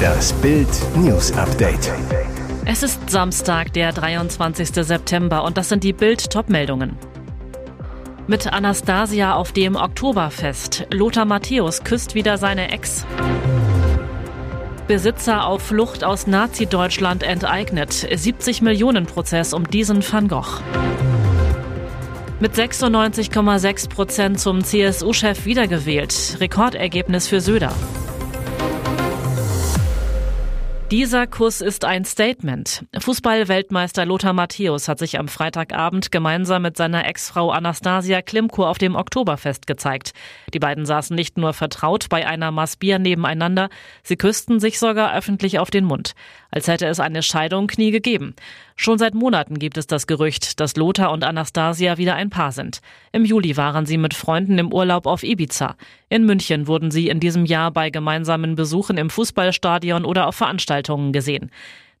Das Bild News Update. Es ist Samstag, der 23. September und das sind die Bild Topmeldungen. Mit Anastasia auf dem Oktoberfest. Lothar Matthäus küsst wieder seine Ex. Besitzer auf Flucht aus Nazi-Deutschland enteignet. 70 Millionen Prozess um diesen Van Gogh. Mit 96,6 Prozent zum CSU-Chef wiedergewählt. Rekordergebnis für Söder. Dieser Kuss ist ein Statement. Fußball-Weltmeister Lothar Matthäus hat sich am Freitagabend gemeinsam mit seiner Ex-Frau Anastasia Klimko auf dem Oktoberfest gezeigt. Die beiden saßen nicht nur vertraut bei einer Maß Bier nebeneinander, sie küssten sich sogar öffentlich auf den Mund. Als hätte es eine Scheidung nie gegeben. Schon seit Monaten gibt es das Gerücht, dass Lothar und Anastasia wieder ein Paar sind. Im Juli waren sie mit Freunden im Urlaub auf Ibiza. In München wurden sie in diesem Jahr bei gemeinsamen Besuchen im Fußballstadion oder auf Veranstaltungen gesehen.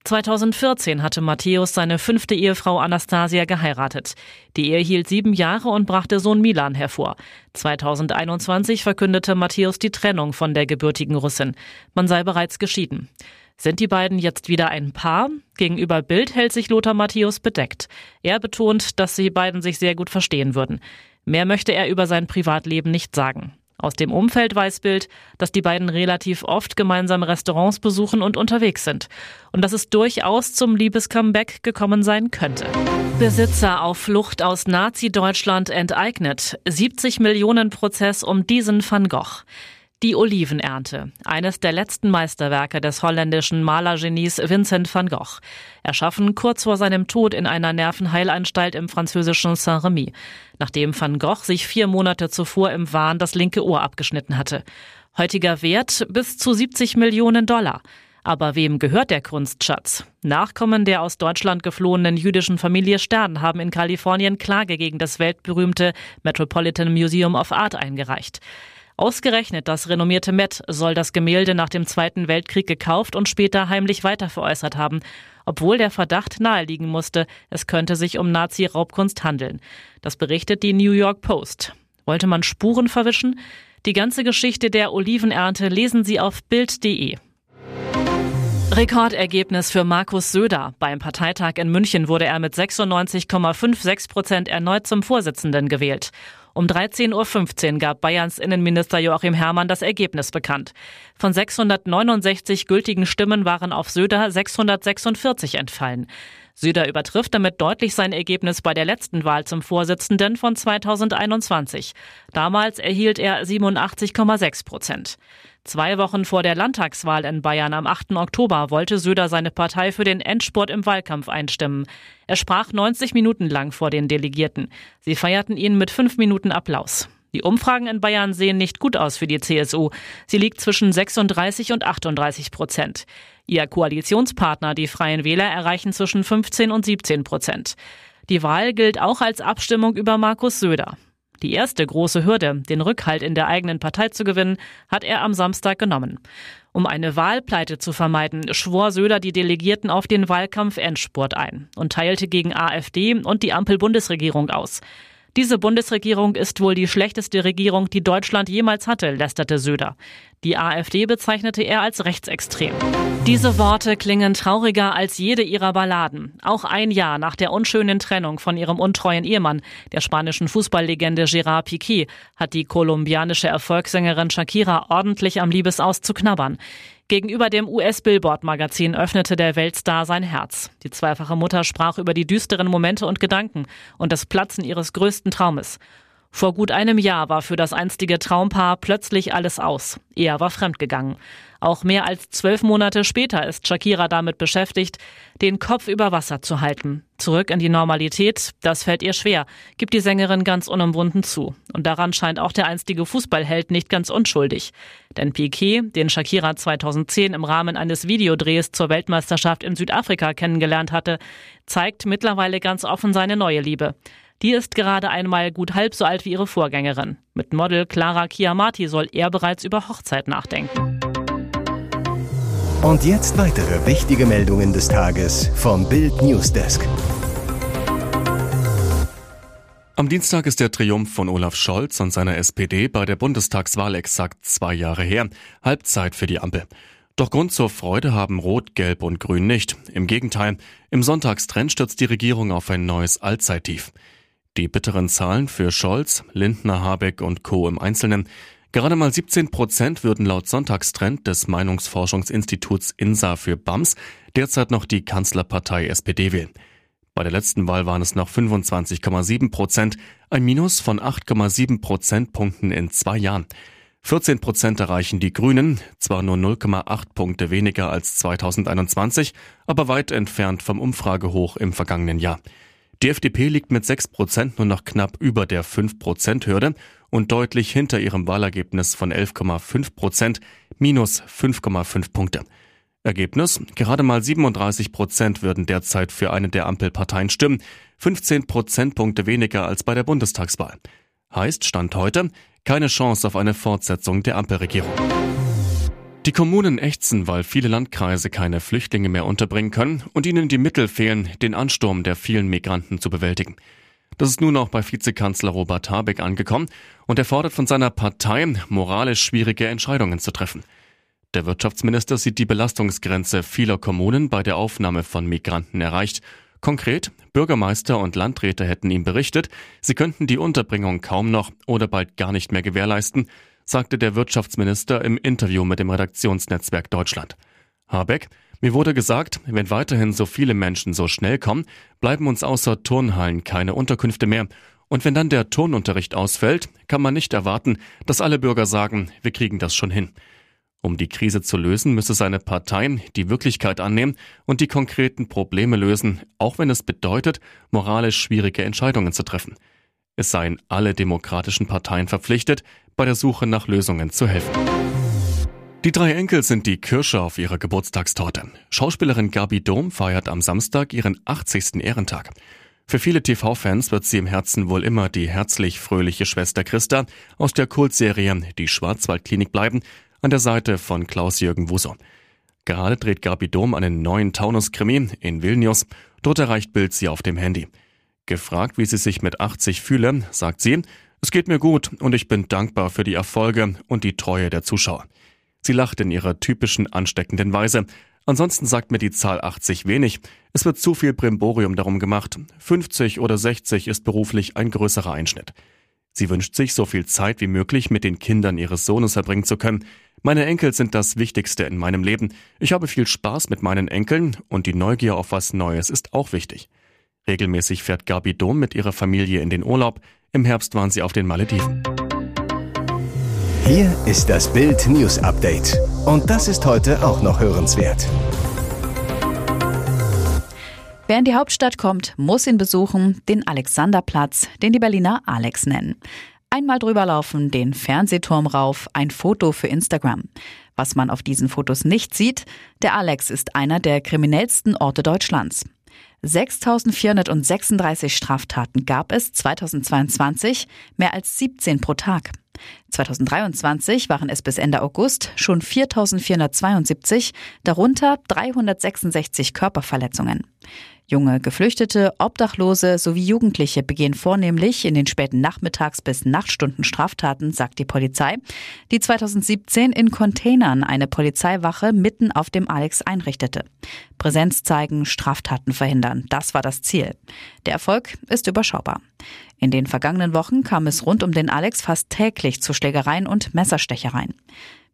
2014 hatte Matthäus seine fünfte Ehefrau Anastasia geheiratet. Die Ehe hielt sieben Jahre und brachte Sohn Milan hervor. 2021 verkündete Matthäus die Trennung von der gebürtigen Russin. Man sei bereits geschieden. Sind die beiden jetzt wieder ein Paar? Gegenüber Bild hält sich Lothar Matthäus bedeckt. Er betont, dass sie beiden sich sehr gut verstehen würden. Mehr möchte er über sein Privatleben nicht sagen. Aus dem Umfeld weiß Bild, dass die beiden relativ oft gemeinsam Restaurants besuchen und unterwegs sind. Und dass es durchaus zum Liebescomeback gekommen sein könnte. Besitzer auf Flucht aus Nazi-Deutschland enteignet. 70 Millionen Prozess um diesen Van Gogh. Die Olivenernte, eines der letzten Meisterwerke des holländischen Malergenies Vincent van Gogh, erschaffen kurz vor seinem Tod in einer Nervenheilanstalt im französischen Saint-Remy, nachdem van Gogh sich vier Monate zuvor im Wahn das linke Ohr abgeschnitten hatte. Heutiger Wert bis zu 70 Millionen Dollar. Aber wem gehört der Kunstschatz? Nachkommen der aus Deutschland geflohenen jüdischen Familie Stern haben in Kalifornien Klage gegen das weltberühmte Metropolitan Museum of Art eingereicht. Ausgerechnet das renommierte Met soll das Gemälde nach dem Zweiten Weltkrieg gekauft und später heimlich weiterveräußert haben, obwohl der Verdacht naheliegen musste, es könnte sich um Nazi-Raubkunst handeln. Das berichtet die New York Post. Wollte man Spuren verwischen? Die ganze Geschichte der Olivenernte lesen Sie auf Bild.de. Rekordergebnis für Markus Söder. Beim Parteitag in München wurde er mit 96,56 Prozent erneut zum Vorsitzenden gewählt. Um 13.15 Uhr gab Bayerns Innenminister Joachim Herrmann das Ergebnis bekannt. Von 669 gültigen Stimmen waren auf Söder 646 entfallen. Söder übertrifft damit deutlich sein Ergebnis bei der letzten Wahl zum Vorsitzenden von 2021. Damals erhielt er 87,6 Prozent. Zwei Wochen vor der Landtagswahl in Bayern am 8. Oktober wollte Söder seine Partei für den Endspurt im Wahlkampf einstimmen. Er sprach 90 Minuten lang vor den Delegierten. Sie feierten ihn mit fünf Minuten Applaus. Die Umfragen in Bayern sehen nicht gut aus für die CSU. Sie liegt zwischen 36 und 38 Prozent. Ihr Koalitionspartner, die Freien Wähler, erreichen zwischen 15 und 17 Prozent. Die Wahl gilt auch als Abstimmung über Markus Söder. Die erste große Hürde, den Rückhalt in der eigenen Partei zu gewinnen, hat er am Samstag genommen. Um eine Wahlpleite zu vermeiden, schwor Söder die Delegierten auf den Wahlkampf-Endspurt ein und teilte gegen AfD und die Ampel-Bundesregierung aus. Diese Bundesregierung ist wohl die schlechteste Regierung, die Deutschland jemals hatte, lästerte Söder. Die AfD bezeichnete er als rechtsextrem. Diese Worte klingen trauriger als jede ihrer Balladen. Auch ein Jahr nach der unschönen Trennung von ihrem untreuen Ehemann, der spanischen Fußballlegende Gerard Piqué, hat die kolumbianische Erfolgssängerin Shakira ordentlich am Liebesaus zu knabbern. Gegenüber dem US-Billboard-Magazin öffnete der Weltstar sein Herz. Die zweifache Mutter sprach über die düsteren Momente und Gedanken und das Platzen ihres größten Traumes. Vor gut einem Jahr war für das einstige Traumpaar plötzlich alles aus. Er war fremdgegangen. Auch mehr als zwölf Monate später ist Shakira damit beschäftigt, den Kopf über Wasser zu halten. Zurück in die Normalität, das fällt ihr schwer, gibt die Sängerin ganz unumwunden zu. Und daran scheint auch der einstige Fußballheld nicht ganz unschuldig. Denn Piquet, den Shakira 2010 im Rahmen eines Videodrehs zur Weltmeisterschaft in Südafrika kennengelernt hatte, zeigt mittlerweile ganz offen seine neue Liebe. Die ist gerade einmal gut halb so alt wie ihre Vorgängerin. Mit Model Clara Chiamati soll er bereits über Hochzeit nachdenken. Und jetzt weitere wichtige Meldungen des Tages vom Bild Newsdesk. Am Dienstag ist der Triumph von Olaf Scholz und seiner SPD bei der Bundestagswahl exakt zwei Jahre her. Halbzeit für die Ampel. Doch Grund zur Freude haben Rot, Gelb und Grün nicht. Im Gegenteil, im Sonntagstrend stürzt die Regierung auf ein neues Allzeittief. Die bitteren Zahlen für Scholz, Lindner, Habeck und Co. im Einzelnen. Gerade mal 17 Prozent würden laut Sonntagstrend des Meinungsforschungsinstituts INSA für BAMS derzeit noch die Kanzlerpartei SPD wählen. Bei der letzten Wahl waren es noch 25,7 Prozent, ein Minus von 8,7 Prozentpunkten in zwei Jahren. 14 Prozent erreichen die Grünen, zwar nur 0,8 Punkte weniger als 2021, aber weit entfernt vom Umfragehoch im vergangenen Jahr. Die FDP liegt mit 6 Prozent nur noch knapp über der 5-Prozent-Hürde und deutlich hinter ihrem Wahlergebnis von 11,5 Prozent, minus 5,5 Punkte. Ergebnis, gerade mal 37 Prozent würden derzeit für eine der Ampelparteien stimmen, 15 Prozentpunkte weniger als bei der Bundestagswahl. Heißt, Stand heute, keine Chance auf eine Fortsetzung der Ampelregierung. Die Kommunen ächzen, weil viele Landkreise keine Flüchtlinge mehr unterbringen können und ihnen die Mittel fehlen, den Ansturm der vielen Migranten zu bewältigen. Das ist nun auch bei Vizekanzler Robert Habeck angekommen und er fordert von seiner Partei, moralisch schwierige Entscheidungen zu treffen. Der Wirtschaftsminister sieht die Belastungsgrenze vieler Kommunen bei der Aufnahme von Migranten erreicht. Konkret, Bürgermeister und Landräte hätten ihm berichtet, sie könnten die Unterbringung kaum noch oder bald gar nicht mehr gewährleisten, sagte der Wirtschaftsminister im Interview mit dem Redaktionsnetzwerk Deutschland. Habeck, mir wurde gesagt, wenn weiterhin so viele Menschen so schnell kommen, bleiben uns außer Turnhallen keine Unterkünfte mehr. Und wenn dann der Turnunterricht ausfällt, kann man nicht erwarten, dass alle Bürger sagen, wir kriegen das schon hin. Um die Krise zu lösen, müsse seine Partei die Wirklichkeit annehmen und die konkreten Probleme lösen, auch wenn es bedeutet, moralisch schwierige Entscheidungen zu treffen. Es seien alle demokratischen Parteien verpflichtet, bei der Suche nach Lösungen zu helfen. Die drei Enkel sind die Kirsche auf ihrer Geburtstagstorte. Schauspielerin Gabi Dom feiert am Samstag ihren 80. Ehrentag. Für viele TV-Fans wird sie im Herzen wohl immer die herzlich fröhliche Schwester Christa aus der Kultserie Die Schwarzwaldklinik bleiben, an der Seite von Klaus-Jürgen Wuso. Gerade dreht Gabi Dom einen neuen Taunus-Krimi in Vilnius. Dort erreicht Bild sie auf dem Handy. Gefragt, wie sie sich mit 80 fühle, sagt sie, es geht mir gut und ich bin dankbar für die Erfolge und die Treue der Zuschauer. Sie lacht in ihrer typischen ansteckenden Weise. Ansonsten sagt mir die Zahl 80 wenig. Es wird zu viel Brimborium darum gemacht. 50 oder 60 ist beruflich ein größerer Einschnitt. Sie wünscht sich, so viel Zeit wie möglich mit den Kindern ihres Sohnes verbringen zu können. Meine Enkel sind das Wichtigste in meinem Leben. Ich habe viel Spaß mit meinen Enkeln und die Neugier auf was Neues ist auch wichtig. Regelmäßig fährt Gabi Dom mit ihrer Familie in den Urlaub. Im Herbst waren sie auf den Malediven. Hier ist das Bild News Update. Und das ist heute auch noch hörenswert. Wer in die Hauptstadt kommt, muss ihn besuchen, den Alexanderplatz, den die Berliner Alex nennen. Einmal drüber laufen, den Fernsehturm rauf, ein Foto für Instagram. Was man auf diesen Fotos nicht sieht, der Alex ist einer der kriminellsten Orte Deutschlands. 6.436 Straftaten gab es 2022, mehr als 17 pro Tag. 2023 waren es bis Ende August schon 4.472, darunter 366 Körperverletzungen. Junge Geflüchtete, Obdachlose sowie Jugendliche begehen vornehmlich in den späten Nachmittags- bis Nachtstunden Straftaten, sagt die Polizei, die 2017 in Containern eine Polizeiwache mitten auf dem Alex einrichtete. Präsenz zeigen, Straftaten verhindern, das war das Ziel. Der Erfolg ist überschaubar. In den vergangenen Wochen kam es rund um den Alex fast täglich zu Schlägereien und Messerstechereien.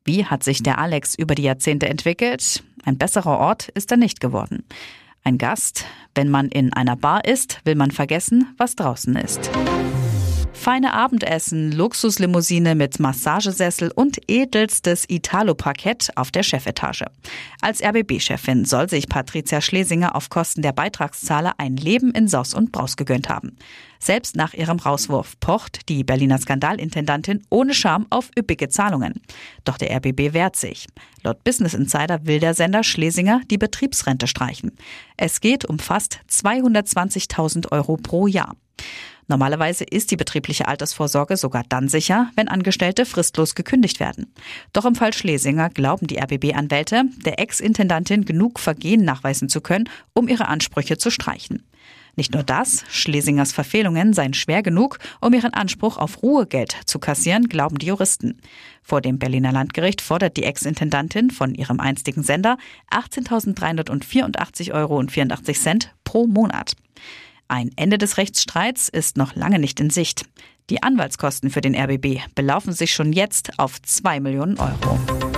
Wie hat sich der Alex über die Jahrzehnte entwickelt? Ein besserer Ort ist er nicht geworden. Ein Gast, wenn man in einer Bar ist, will man vergessen, was draußen ist. Feine Abendessen, Luxuslimousine mit Massagesessel und edelstes Italo-Parkett auf der Chefetage. Als RBB-Chefin soll sich Patricia Schlesinger auf Kosten der Beitragszahler ein Leben in Saus und Braus gegönnt haben. Selbst nach ihrem Rauswurf pocht die Berliner Skandalintendantin ohne Scham auf üppige Zahlungen. Doch der RBB wehrt sich. Laut Business Insider will der Sender Schlesinger die Betriebsrente streichen. Es geht um fast 220.000 Euro pro Jahr. Normalerweise ist die betriebliche Altersvorsorge sogar dann sicher, wenn Angestellte fristlos gekündigt werden. Doch im Fall Schlesinger glauben die RBB-Anwälte, der Ex-Intendantin genug Vergehen nachweisen zu können, um ihre Ansprüche zu streichen. Nicht nur das, Schlesingers Verfehlungen seien schwer genug, um ihren Anspruch auf Ruhegeld zu kassieren, glauben die Juristen. Vor dem Berliner Landgericht fordert die Ex-Intendantin von ihrem einstigen Sender 18.384,84 Euro pro Monat. Ein Ende des Rechtsstreits ist noch lange nicht in Sicht. Die Anwaltskosten für den RBB belaufen sich schon jetzt auf 2 Millionen Euro.